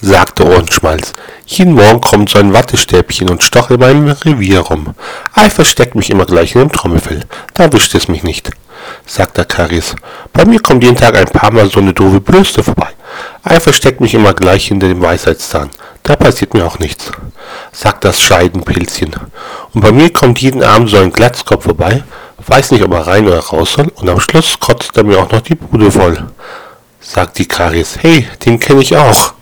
sagte Ohrenschmalz. Jeden Morgen kommt so ein Wattestäbchen und stocht in meinem Revier rum. Ei versteckt mich immer gleich in dem Trommelfell. Da wischt es mich nicht, sagte Karies. Bei mir kommt jeden Tag ein paar Mal so eine doofe Bürste vorbei. Ei versteckt mich immer gleich hinter dem Weisheitszahn. Da passiert mir auch nichts, sagt das Scheidenpilzchen. Und bei mir kommt jeden Abend so ein Glatzkopf vorbei, weiß nicht, ob er rein oder raus soll, und am Schluss kotzt er mir auch noch die Bude voll, sagt die Karies. Hey, den kenne ich auch.